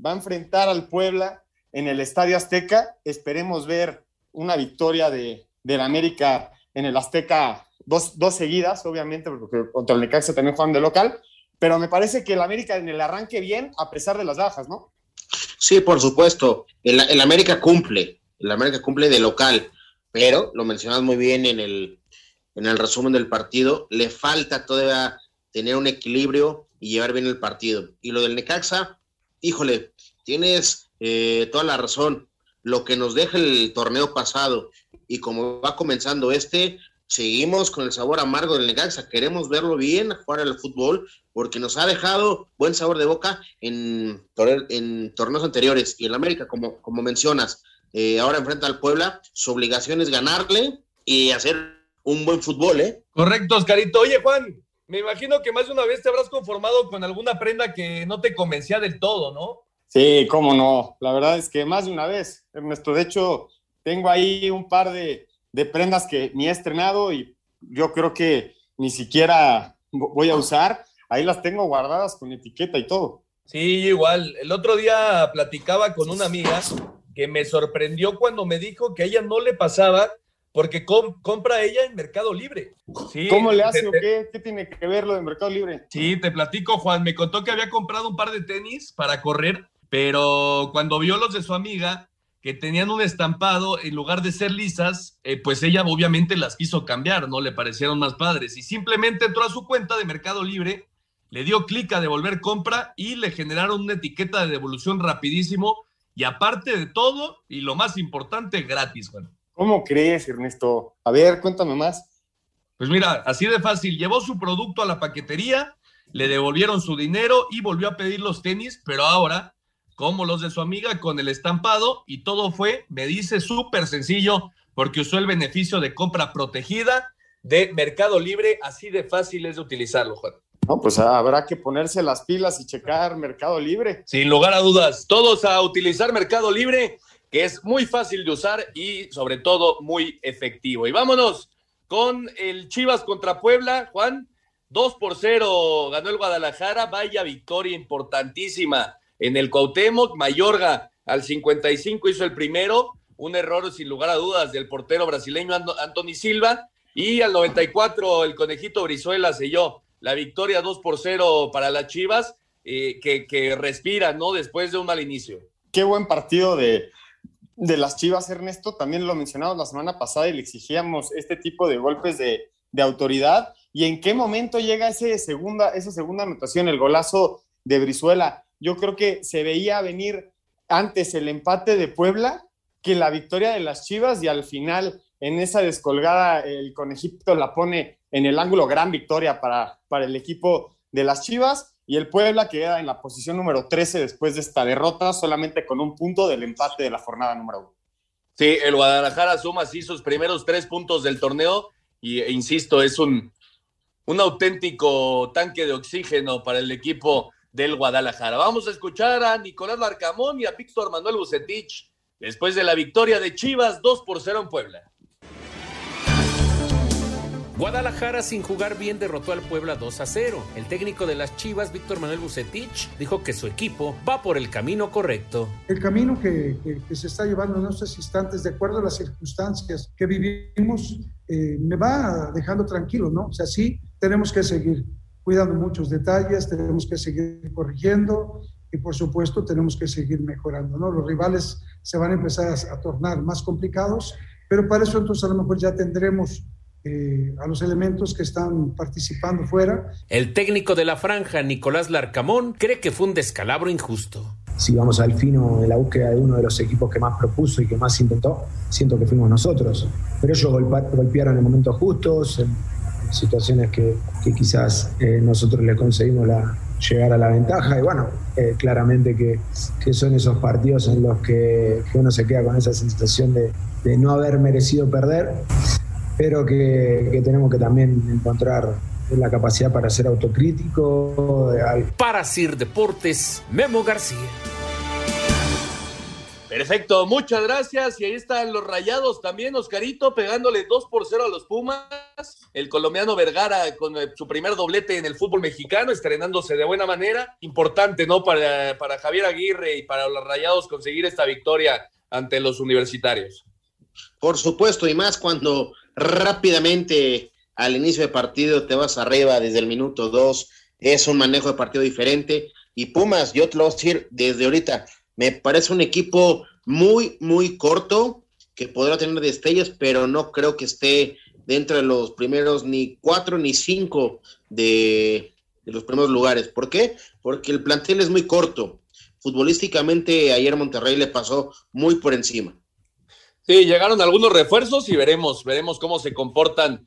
va a enfrentar al Puebla en el Estadio Azteca. Esperemos ver una victoria de, la América en el Azteca dos, dos seguidas, obviamente, porque contra el Necaxa también juegan de local, pero me parece que el América en el arranque bien, a pesar de las bajas, ¿no? Sí, por supuesto. El, el América cumple, el América cumple de local, pero lo mencionas muy bien en el, en el resumen del partido, le falta todavía tener un equilibrio y llevar bien el partido. Y lo del Necaxa, híjole, tienes eh, toda la razón. Lo que nos deja el torneo pasado y como va comenzando este, seguimos con el sabor amargo del Necaxa, queremos verlo bien jugar al fútbol, porque nos ha dejado buen sabor de boca en, torneos anteriores. Y en América, como, como mencionas, eh, ahora enfrenta al Puebla, su obligación es ganarle y hacer un buen fútbol, ¿eh? Correcto, Oscarito. Oye, Juan, me imagino que más de una vez te habrás conformado con alguna prenda que no te convencía del todo, ¿no? Sí, cómo no. La verdad es que más de una vez, Ernesto. De hecho, tengo ahí un par de, de prendas que ni he estrenado y yo creo que ni siquiera voy a usar. Ahí las tengo guardadas con etiqueta y todo. Sí, igual. El otro día platicaba con una amiga que me sorprendió cuando me dijo que a ella no le pasaba porque compra ella en Mercado Libre. ¿Cómo le hace o qué? ¿Qué tiene que ver lo de Mercado Libre? Sí, te platico, Juan. Me contó que había comprado un par de tenis para correr, pero cuando vio los de su amiga, que tenían un estampado, en lugar de ser lisas, eh, pues ella obviamente las quiso cambiar, ¿no? Le parecieron más padres. Y simplemente entró a su cuenta de Mercado Libre, le dio clic a devolver compra y le generaron una etiqueta de devolución rapidísimo. Y aparte de todo, y lo más importante, gratis, Juan. ¿Cómo crees, Ernesto? A ver, cuéntame más. Pues mira, así de fácil. Llevó su producto a la paquetería, le devolvieron su dinero y volvió a pedir los tenis, pero ahora como los de su amiga con el estampado y todo fue, me dice, súper sencillo porque usó el beneficio de compra protegida de Mercado Libre, así de fácil es de utilizarlo, Juan. No, pues habrá que ponerse las pilas y checar Mercado Libre. Sin lugar a dudas, todos a utilizar Mercado Libre, que es muy fácil de usar y sobre todo muy efectivo. Y vámonos con el Chivas contra Puebla, Juan. 2 por 0 ganó el Guadalajara, vaya victoria importantísima en el Cuauhtémoc, Mayorga al 55 hizo el primero, un error sin lugar a dudas del portero brasileño Anthony Silva, y al 94 el conejito Brizuela selló la victoria 2 por 0 para las Chivas, eh, que, que respira, ¿no? Después de un mal inicio. Qué buen partido de, de las Chivas, Ernesto. También lo mencionamos la semana pasada y le exigíamos este tipo de golpes de, de autoridad. ¿Y en qué momento llega ese segunda, esa segunda anotación, el golazo de Brizuela? yo creo que se veía venir antes el empate de Puebla que la victoria de las Chivas y al final en esa descolgada el conejito la pone en el ángulo, gran victoria para, para el equipo de las Chivas y el Puebla queda en la posición número 13 después de esta derrota, solamente con un punto del empate de la jornada número 1. Sí, el Guadalajara suma así sus primeros tres puntos del torneo y e insisto, es un, un auténtico tanque de oxígeno para el equipo del Guadalajara. Vamos a escuchar a Nicolás Larcamón y a Víctor Manuel Bucetich después de la victoria de Chivas 2 por 0 en Puebla. Guadalajara sin jugar bien derrotó al Puebla 2 a 0. El técnico de las Chivas, Víctor Manuel Bucetich, dijo que su equipo va por el camino correcto. El camino que, se está llevando en estos instantes, de acuerdo a las circunstancias que vivimos, eh, me va dejando tranquilo, ¿no? O sea, sí, tenemos que seguir cuidando muchos detalles, tenemos que seguir corrigiendo y por supuesto tenemos que seguir mejorando. ¿no? Los rivales se van a empezar a, tornar más complicados, pero para eso entonces a lo mejor ya tendremos eh, a los elementos que están participando fuera. El técnico de la franja, Nicolás Larcamón, cree que fue un descalabro injusto. Si vamos al fino de la búsqueda de uno de los equipos que más propuso y que más intentó, siento que fuimos nosotros. Pero ellos golpearon en momentos justos, en situaciones que, que quizás eh, nosotros le conseguimos la, llegar a la ventaja y bueno, eh, claramente que, que, son esos partidos en los que, que, uno se queda con esa sensación de, de no haber merecido perder pero que, tenemos que también encontrar la capacidad para ser autocrítico. Para Sir Deportes, Memo García. Perfecto, muchas gracias. Y ahí están los rayados también, Oscarito, pegándole 2 por 0 a los Pumas. El colombiano Vergara con eh, su primer doblete en el fútbol mexicano, estrenándose de buena manera. Importante, ¿no? Para, para Javier Aguirre y para los rayados conseguir esta victoria ante los universitarios. Por supuesto, y más cuando rápidamente al inicio de partido te vas arriba desde el minuto dos, es un manejo de partido diferente. Y Pumas, yo te lo voy a decir desde ahorita, me parece un equipo muy, muy corto, que podrá tener destellos, pero no creo que esté dentro de los primeros ni cuatro ni cinco de, de los primeros lugares. ¿Por qué? Porque el plantel es muy corto. Futbolísticamente ayer Monterrey le pasó muy por encima. Sí, llegaron algunos refuerzos y veremos, veremos cómo se comportan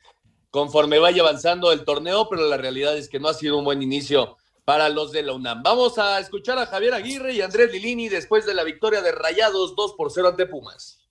conforme vaya avanzando el torneo, pero la realidad es que no ha sido un buen inicio para los de la UNAM. Vamos a escuchar a Javier Aguirre y Andrés Lilini después de la victoria de Rayados 2 por 0 ante Pumas.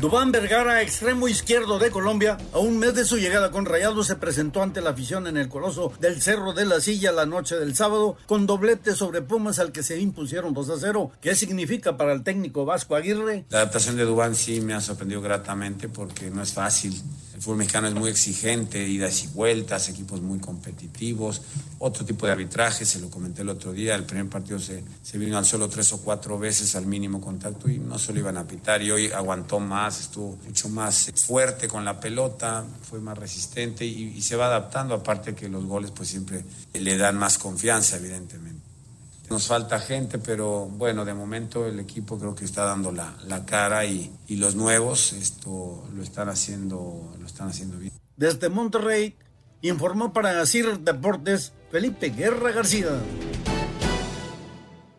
Dubán Vergara, extremo izquierdo de Colombia, a un mes de su llegada con Rayados, se presentó ante la afición en el Coloso del Cerro de la Silla la noche del sábado, con doblete sobre Pumas al que se impusieron 2 a 0. ¿Qué significa para el técnico Vasco Aguirre? La adaptación de Dubán sí me ha sorprendido gratamente porque no es fácil el fútbol mexicano es muy exigente, idas y vueltas, equipos muy competitivos, otro tipo de arbitraje, se lo comenté el otro día, el primer partido se, se vino al solo tres o cuatro veces al mínimo contacto y no solo iban a pitar y hoy aguantó más, estuvo mucho más fuerte con la pelota, fue más resistente y se va adaptando, aparte que los goles pues siempre le dan más confianza evidentemente. Nos falta gente, pero bueno, de momento el equipo creo que está dando la, la cara y, y, los nuevos esto lo están haciendo, lo están haciendo bien. Desde Monterrey informó para CIR Deportes Felipe Guerra García.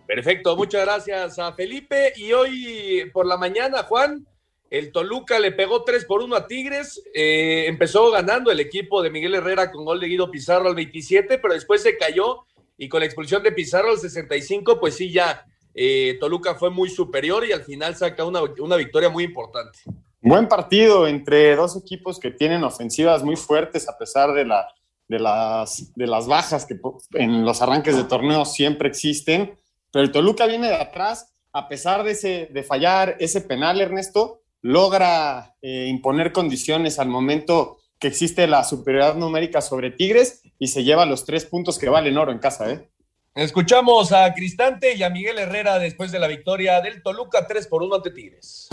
Perfecto, muchas gracias a Felipe. Y hoy por la mañana, Juan, el Toluca le pegó 3 por 1 a Tigres. Eh, empezó ganando el equipo de Miguel Herrera con gol de Guido Pizarro al 27, pero después se cayó y con la expulsión de Pizarro al 65, pues sí, ya eh, Toluca fue muy superior y al final saca una, una, victoria muy importante. Buen partido entre dos equipos que tienen ofensivas muy fuertes a pesar de, la, de, las, de las bajas que en los arranques de torneo siempre existen, pero el Toluca viene de atrás, a pesar de, ese, de fallar ese penal, Ernesto, logra eh, imponer condiciones al momento que existe la superioridad numérica sobre Tigres y se lleva los tres puntos que valen oro en casa, ¿eh? Escuchamos a Cristante y a Miguel Herrera después de la victoria del Toluca 3 por 1 ante Tigres.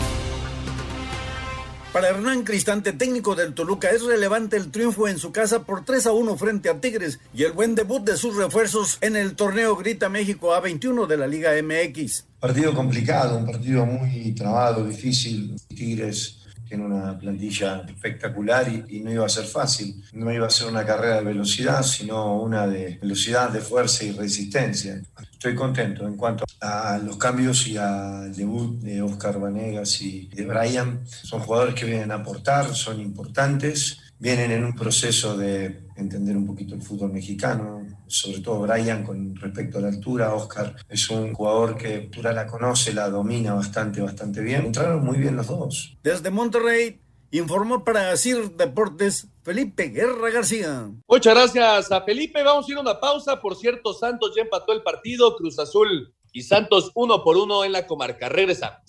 Para Hernán Cristante, técnico del Toluca, es relevante el triunfo en su casa por 3 a 1 frente a Tigres y el buen debut de sus refuerzos en el torneo Grita México A21 de la Liga MX. Partido complicado, un partido muy trabado, difícil. Tigres tiene una plantilla espectacular y, y, no iba a ser fácil. No iba a ser una carrera de velocidad, sino una de velocidad, de fuerza y resistencia. Estoy contento en cuanto a los cambios y al debut de Oscar Vanegas y de Brian. Son jugadores que vienen a aportar, son importantes, vienen en un proceso de entender un poquito el fútbol mexicano, sobre todo Brian con respecto a la altura. Oscar es un jugador que altura la conoce, la domina bastante, bastante bien. Entraron muy bien los dos. Desde Monterrey informó para CIR Deportes Felipe Guerra García. Muchas gracias a Felipe. Vamos a ir a una pausa. Por cierto, Santos ya empató el partido. Cruz Azul y Santos uno por uno en la comarca. Regresamos.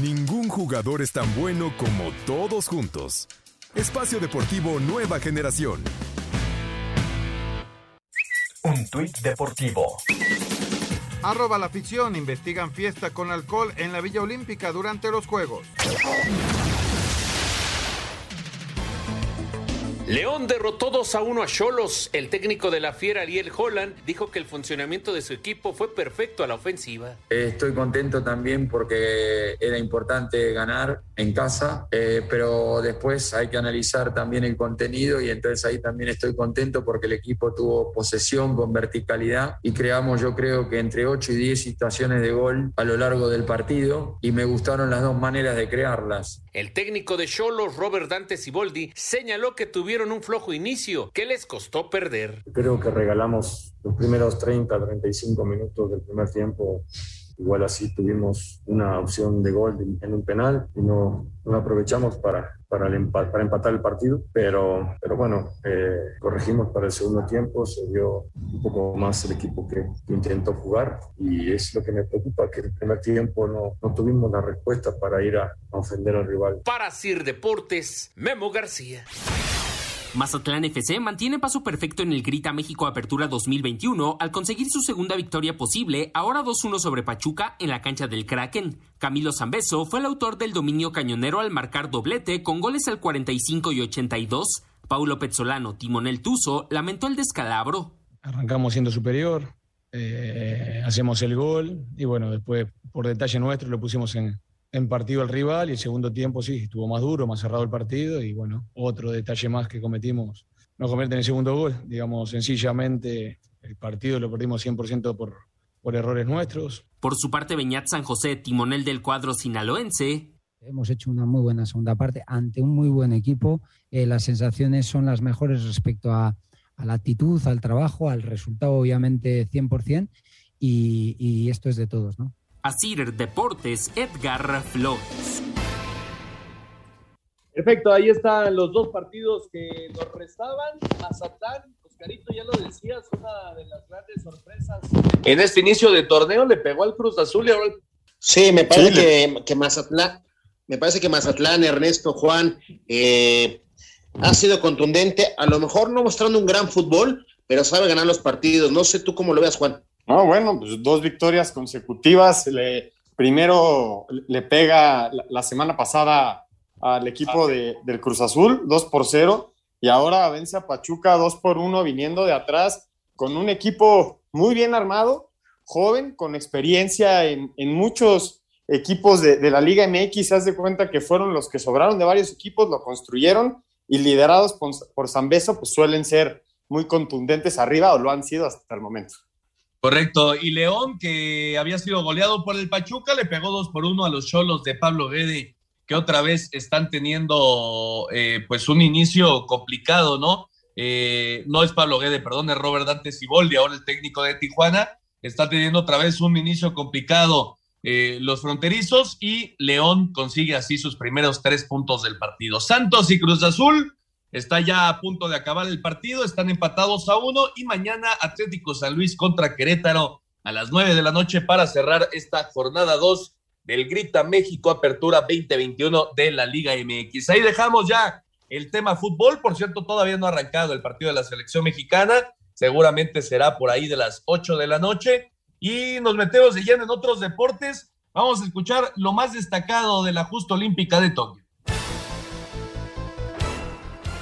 Ningún jugador es tan bueno como todos juntos. Espacio Deportivo Nueva Generación. Un tuit deportivo. Arroba la ficción. Investigan fiesta con alcohol en la Villa Olímpica durante los Juegos. León derrotó 2 a 1 a Cholos. El técnico de la Fiera, Ariel Holland, dijo que el funcionamiento de su equipo fue perfecto a la ofensiva. Estoy contento también porque era importante ganar en casa, eh, pero después hay que analizar también el contenido y entonces ahí también estoy contento porque el equipo tuvo posesión con verticalidad y creamos yo creo que entre 8 y 10 situaciones de gol a lo largo del partido y me gustaron las dos maneras de crearlas. El técnico de Cholos, Robert Dante Siboldi, señaló que tuvieron un flojo inicio que les costó perder. Creo que regalamos los primeros 30, 35 minutos del primer tiempo. Igual así tuvimos una opción de gol en un penal y no, no aprovechamos para, para, el empat, para empatar el partido, pero, pero bueno, eh, corregimos para el segundo tiempo, se vio un poco más el equipo que, que, intentó jugar y es lo que me preocupa, que el primer tiempo no, no tuvimos la respuesta para ir a, a ofender al rival. Para Sir Deportes, Memo García. Mazatlán FC mantiene paso perfecto en el Grita México Apertura 2021 al conseguir su segunda victoria posible, ahora 2-1 sobre Pachuca en la cancha del Kraken. Camilo Zambeso fue el autor del dominio cañonero al marcar doblete con goles al 45 y 82. Paulo Pezzolano, timonel Tuzo, lamentó el descalabro. Arrancamos siendo superior, eh, hacemos el gol y bueno, después por detalle nuestro lo pusimos en, en partido al rival y el segundo tiempo sí, estuvo más duro, más cerrado el partido y bueno, otro detalle más que cometimos, no convierte en el segundo gol, digamos, sencillamente el partido lo perdimos 100% por, por errores nuestros. Por su parte, Beñat San José, timonel del cuadro sinaloense. Hemos hecho una muy buena segunda parte ante un muy buen equipo. Eh, las sensaciones son las mejores respecto a, a, la actitud, al trabajo, al resultado, obviamente 100%, y, y esto es de todos, ¿no? Asir Deportes, Edgar Flores. Perfecto, ahí están los dos partidos que nos restaban. Mazatlán, Oscarito, ya lo decías, una de las grandes sorpresas. En este inicio de torneo le pegó al Cruz Azul y ahora. El... Sí, me parece que, Mazatlán, me parece que Mazatlán, Ernesto, Juan, eh, ha sido contundente, a lo mejor no mostrando un gran fútbol, pero sabe ganar los partidos. No sé tú cómo lo veas, Juan. No, bueno, pues dos victorias consecutivas. Le, primero le pega la, semana pasada al equipo de, del Cruz Azul, 2 por 0, y ahora vence a Pachuca 2 por 1 viniendo de atrás con un equipo muy bien armado, joven, con experiencia en, en muchos equipos de, de, la Liga MX. Haz de cuenta que fueron los que sobraron de varios equipos, lo construyeron y liderados por, por Zambeso, pues suelen ser muy contundentes arriba o lo han sido hasta el momento. Correcto. Y León, que había sido goleado por el Pachuca, le pegó dos por uno a los Cholos de Pablo Guede, que otra vez están teniendo eh, pues un inicio complicado, ¿no? Eh, no es Pablo Guede, perdón, es Robert Dante Siboldi, ahora el técnico de Tijuana, está teniendo otra vez un inicio complicado eh, los fronterizos y León consigue así sus primeros tres puntos del partido. Santos y Cruz Azul está ya a punto de acabar el partido, están empatados a uno y mañana Atlético San Luis contra Querétaro a las nueve de la noche para cerrar esta jornada dos del Grita México Apertura 2021 de la Liga MX. Ahí dejamos ya el tema fútbol, por cierto, todavía no ha arrancado el partido de la selección mexicana, seguramente será por ahí de las ocho de la noche y nos metemos de lleno en otros deportes. Vamos a escuchar lo más destacado de la justa olímpica de Tokio.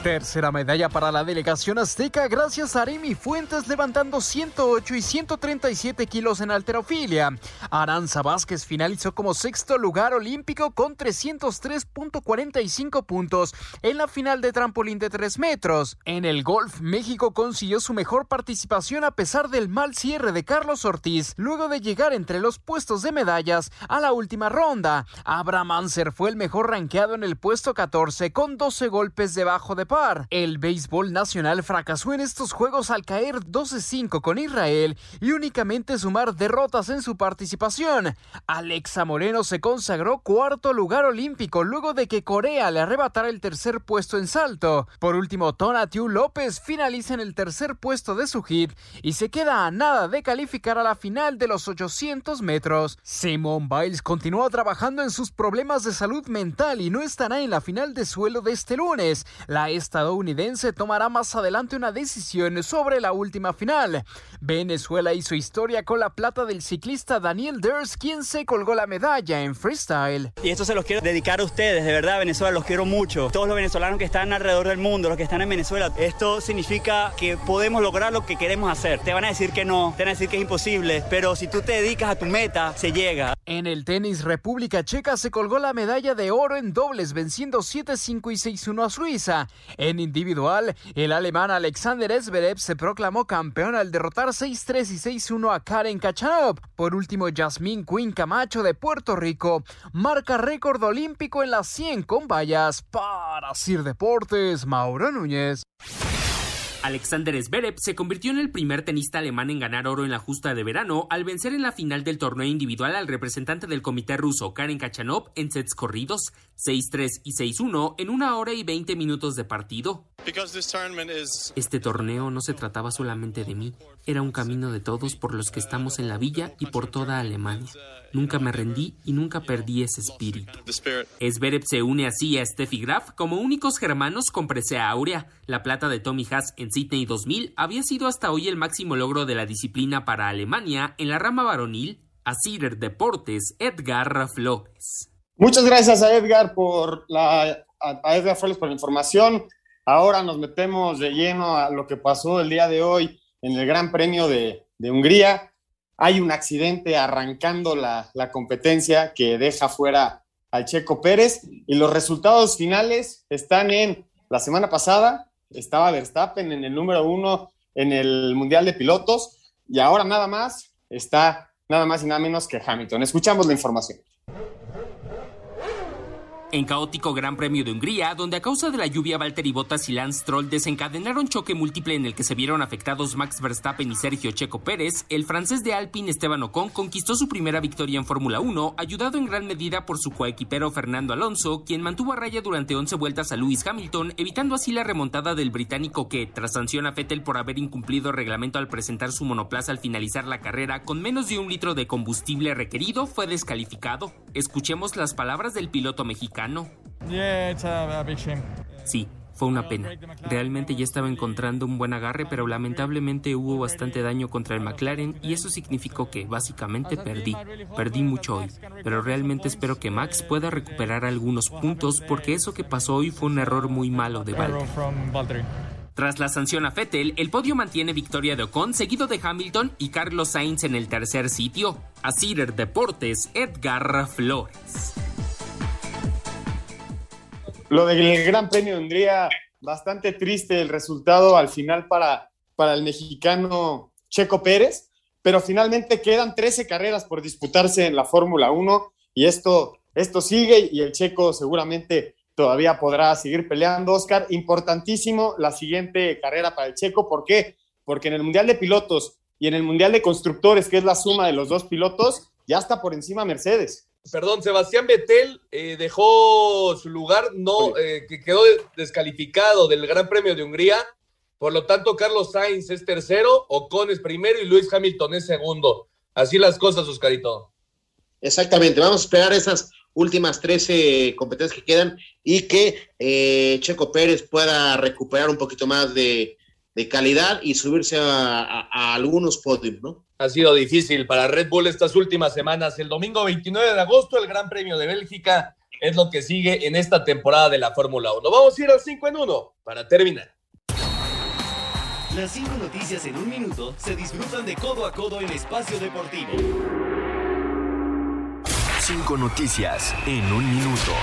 Tercera medalla para la delegación azteca gracias a Aremi Fuentes levantando 108 y 137 kilos en alterofilia. Aranza Vázquez finalizó como sexto lugar olímpico con 303.45 puntos en la final de trampolín de 3 metros. En el golf, México consiguió su mejor participación a pesar del mal cierre de Carlos Ortiz luego de llegar entre los puestos de medallas a la última ronda. Abraham Anser fue el mejor rankeado en el puesto 14 con 12 golpes debajo de par. El béisbol nacional fracasó en estos juegos al caer 12-5 con Israel y únicamente sumar derrotas en su participación. Alexa Moreno se consagró cuarto lugar olímpico luego de que Corea le arrebatara el tercer puesto en salto. Por último, Tonatiu López finaliza en el tercer puesto de su hit y se queda a nada de calificar a la final de los 800 metros. Simone Biles continúa trabajando en sus problemas de salud mental y no estará en la final de suelo de este lunes. La estadounidense tomará más adelante una decisión sobre la última final. Venezuela hizo historia con la plata del ciclista Daniel Ders, quien se colgó la medalla en freestyle. Y esto se los quiero dedicar a ustedes, de verdad, Venezuela, los quiero mucho. Todos los venezolanos que están alrededor del mundo, los que están en Venezuela, esto significa que podemos lograr lo que queremos hacer. Te van a decir que no, te van a decir que es imposible, pero si tú te dedicas a tu meta, se llega. En el tenis, República Checa se colgó la medalla de oro en dobles, venciendo 7-5 y 6-1 a Suiza. En individual, el alemán Alexander Zverev se proclamó campeón al derrotar 6-3 y 6-1 a Karen Kachanov. Por último, Jasmine Quinn Camacho de Puerto Rico marca récord olímpico en las 100 con vallas. Para Sir Deportes, Mauro Núñez. Alexander Zverev se convirtió en el primer tenista alemán en ganar oro en la justa de verano al vencer en la final del torneo individual al representante del comité ruso Karen Kachanov en sets corridos 6-3 y 6-1 en una hora y 20 minutos de partido. Este torneo no se trataba solamente de mí, era un camino de todos por los que estamos en la villa y por toda Alemania. Nunca me rendí y nunca perdí ese espíritu. Zverev se une así a Steffi Graf como únicos germanos con presea áurea. La plata de Tommy Haas en Sydney 2000 había sido hasta hoy el máximo logro de la disciplina para Alemania en la rama varonil. A Deportes, Edgar Flores. Muchas gracias a Edgar por la a Edgar Flores por la información. Ahora nos metemos de lleno a lo que pasó el día de hoy en el Gran Premio de, Hungría. Hay un accidente arrancando la, la, competencia que deja fuera al Checo Pérez y los resultados finales están en la semana pasada, estaba Verstappen en el número uno en el Mundial de Pilotos y ahora nada más está nada más y nada menos que Hamilton. Escuchamos la información. En caótico Gran Premio de Hungría, donde a causa de la lluvia Valtteri Bottas y Lance Stroll desencadenaron choque múltiple en el que se vieron afectados Max Verstappen y Sergio Checo Pérez, el francés de Alpine Esteban Ocon conquistó su primera victoria en Fórmula 1, ayudado en gran medida por su coequipero Fernando Alonso, quien mantuvo a raya durante 11 vueltas a Lewis Hamilton, evitando así la remontada del británico que, tras sanción a Vettel por haber incumplido reglamento al presentar su monoplaza al finalizar la carrera con menos de un litro de combustible requerido, fue descalificado. Escuchemos las palabras del piloto mexicano. Sí, fue una pena. Realmente ya estaba encontrando un buen agarre, pero lamentablemente hubo bastante daño contra el McLaren y eso significó que básicamente perdí. Perdí mucho hoy, pero realmente espero que Max pueda recuperar algunos puntos porque eso que pasó hoy fue un error muy malo de Valtteri. Tras la sanción a Vettel, el podio mantiene victoria de Ocon, seguido de Hamilton y Carlos Sainz en el tercer sitio. A Cider Deportes, Edgar Flores. Lo del Gran Premio de Hungría, bastante triste el resultado al final para, para el mexicano Checo Pérez, pero finalmente quedan 13 carreras por disputarse en la Fórmula 1 y esto, esto sigue y el Checo seguramente todavía podrá seguir peleando. Oscar, importantísimo la siguiente carrera para el Checo. ¿Por qué? Porque en el Mundial de Pilotos y en el Mundial de Constructores, que es la suma de los dos pilotos, ya está por encima Mercedes. Perdón, Sebastián Vettel eh, dejó su lugar, no eh, que quedó descalificado del Gran Premio de Hungría. Por lo tanto, Carlos Sainz es tercero, Ocon es primero y Luis Hamilton es segundo. Así las cosas, Oscarito. Exactamente, vamos a esperar esas últimas 13 competencias que quedan y que eh, Checo Pérez pueda recuperar un poquito más de, de calidad y subirse a, a, a algunos podios, ¿no? Ha sido difícil para Red Bull estas últimas semanas. El domingo 29 de agosto, el Gran Premio de Bélgica es lo que sigue en esta temporada de la Fórmula 1. Vamos a ir al 5 en 1 para terminar. Las cinco noticias en un minuto se disfrutan de codo a codo en espacio deportivo. Cinco noticias en un minuto.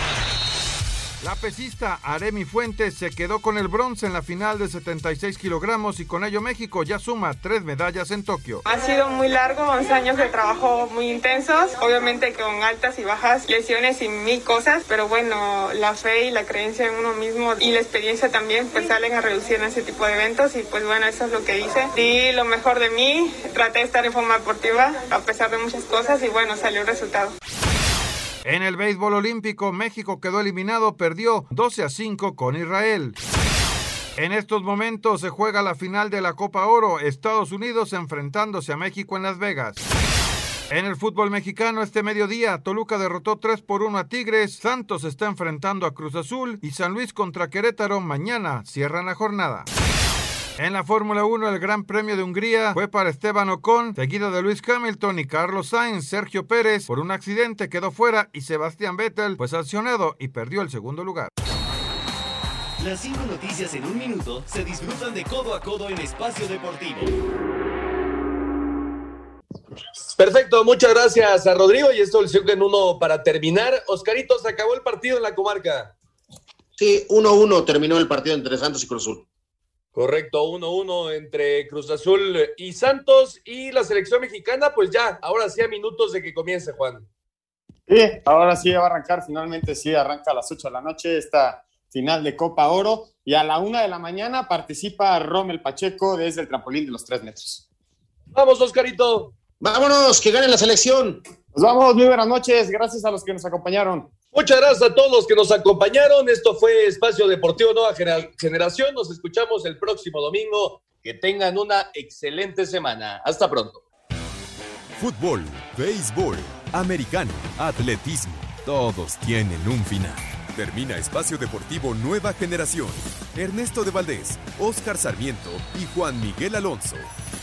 La pesista Aremi Fuentes se quedó con el bronce en la final de 76 kilogramos y con ello México ya suma tres medallas en Tokio. Ha sido muy largo, 11 años de trabajo muy intensos, obviamente con altas y bajas lesiones y mil cosas, pero bueno, la fe y la creencia en uno mismo y la experiencia también pues salen a reducir en ese tipo de eventos y pues bueno, eso es lo que hice. Di lo mejor de mí, traté de estar en forma deportiva a pesar de muchas cosas y bueno, salió el resultado. En el béisbol olímpico, México quedó eliminado, perdió 12 a 5 con Israel. En estos momentos se juega la final de la Copa Oro, Estados Unidos enfrentándose a México en Las Vegas. En el fútbol mexicano este mediodía, Toluca derrotó 3 por 1 a Tigres, Santos está enfrentando a Cruz Azul y San Luis contra Querétaro mañana cierran la jornada. En la Fórmula 1, el Gran Premio de Hungría fue para Esteban Ocon, seguido de Luis Hamilton y Carlos Sainz. Sergio Pérez, por un accidente, quedó fuera y Sebastián Vettel fue sancionado y perdió el segundo lugar. Las cinco noticias en un minuto se disfrutan de codo a codo en Espacio Deportivo. Perfecto, muchas gracias a Rodrigo y esto el en uno para terminar. Oscarito, se acabó el partido en la comarca. Sí, 1-1 terminó el partido entre Santos y Cruz Azul. Correcto, 1-1 entre Cruz Azul y Santos y la selección mexicana, pues ya, ahora sí a minutos de que comience, Juan. Sí, ahora sí va a arrancar, finalmente sí, arranca a las 8 de la noche esta final de Copa Oro y a la 1 de la mañana participa Rommel Pacheco desde el trampolín de los 3 metros. Vamos, Oscarito. Vámonos, que gane la selección. Nos vamos, muy buenas noches, gracias a los que nos acompañaron. Muchas gracias a todos los que nos acompañaron. Esto fue Espacio Deportivo Nueva Generación. Nos escuchamos el próximo domingo. Que tengan una excelente semana. Hasta pronto. Fútbol, béisbol, americano, atletismo. Todos tienen un final. Termina Espacio Deportivo Nueva Generación. Ernesto de Valdés, Oscar Sarmiento y Juan Miguel Alonso.